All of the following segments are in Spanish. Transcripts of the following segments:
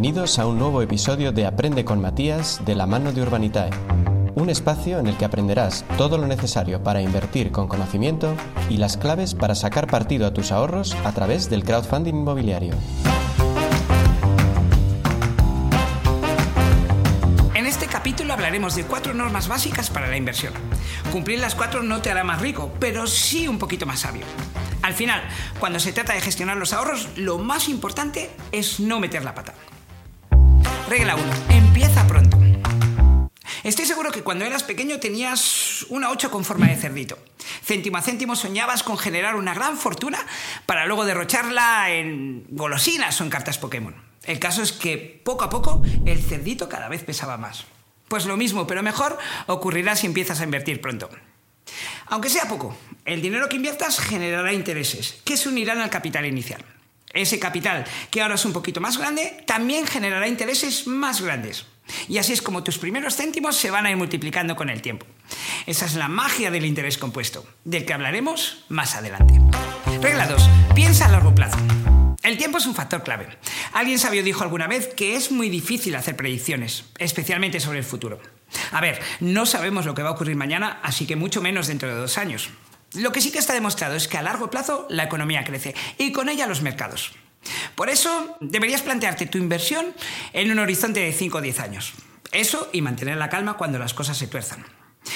Bienvenidos a un nuevo episodio de Aprende con Matías de la mano de Urbanitae, un espacio en el que aprenderás todo lo necesario para invertir con conocimiento y las claves para sacar partido a tus ahorros a través del crowdfunding inmobiliario. En este capítulo hablaremos de cuatro normas básicas para la inversión. Cumplir las cuatro no te hará más rico, pero sí un poquito más sabio. Al final, cuando se trata de gestionar los ahorros, lo más importante es no meter la pata. Regla 1. Empieza pronto. Estoy seguro que cuando eras pequeño tenías una 8 con forma de cerdito. Céntimo a céntimo soñabas con generar una gran fortuna para luego derrocharla en golosinas o en cartas Pokémon. El caso es que poco a poco el cerdito cada vez pesaba más. Pues lo mismo, pero mejor, ocurrirá si empiezas a invertir pronto. Aunque sea poco, el dinero que inviertas generará intereses, que se unirán al capital inicial. Ese capital, que ahora es un poquito más grande, también generará intereses más grandes. Y así es como tus primeros céntimos se van a ir multiplicando con el tiempo. Esa es la magia del interés compuesto, del que hablaremos más adelante. Regla 2. Piensa a largo plazo. El tiempo es un factor clave. Alguien sabio dijo alguna vez que es muy difícil hacer predicciones, especialmente sobre el futuro. A ver, no sabemos lo que va a ocurrir mañana, así que mucho menos dentro de dos años. Lo que sí que está demostrado es que a largo plazo la economía crece y con ella los mercados. Por eso deberías plantearte tu inversión en un horizonte de 5 o 10 años. Eso y mantener la calma cuando las cosas se tuerzan.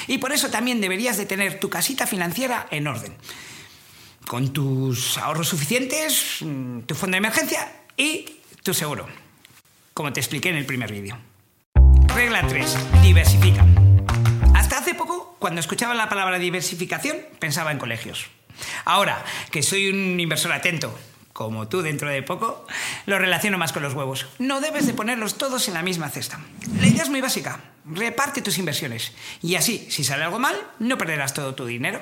Y por eso también deberías de tener tu casita financiera en orden. Con tus ahorros suficientes, mm, tu fondo de emergencia y tu seguro. Como te expliqué en el primer vídeo. Regla 3. Diversifica. Cuando escuchaba la palabra diversificación, pensaba en colegios. Ahora que soy un inversor atento, como tú dentro de poco, lo relaciono más con los huevos. No debes de ponerlos todos en la misma cesta. La idea es muy básica. Reparte tus inversiones. Y así, si sale algo mal, no perderás todo tu dinero.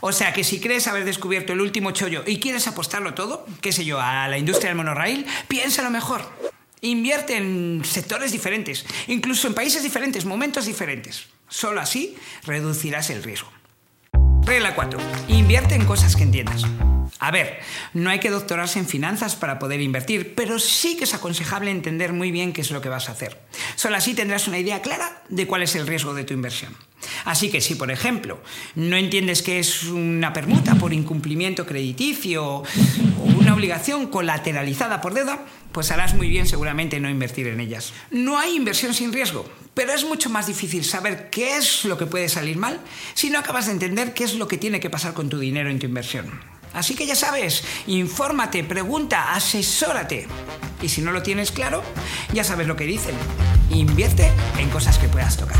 O sea que si crees haber descubierto el último chollo y quieres apostarlo todo, qué sé yo, a la industria del monorail, piénsalo mejor. Invierte en sectores diferentes, incluso en países diferentes, momentos diferentes. Solo así reducirás el riesgo. Regla 4. Invierte en cosas que entiendas. A ver, no hay que doctorarse en finanzas para poder invertir, pero sí que es aconsejable entender muy bien qué es lo que vas a hacer. Solo así tendrás una idea clara de cuál es el riesgo de tu inversión. Así que si, por ejemplo, no entiendes qué es una permuta por incumplimiento crediticio o una obligación colateralizada por deuda, pues harás muy bien seguramente no invertir en ellas. No hay inversión sin riesgo, pero es mucho más difícil saber qué es lo que puede salir mal si no acabas de entender qué es lo que tiene que pasar con tu dinero en tu inversión. Así que ya sabes, infórmate, pregunta, asesórate. Y si no lo tienes claro, ya sabes lo que dicen. Invierte en cosas que puedas tocar.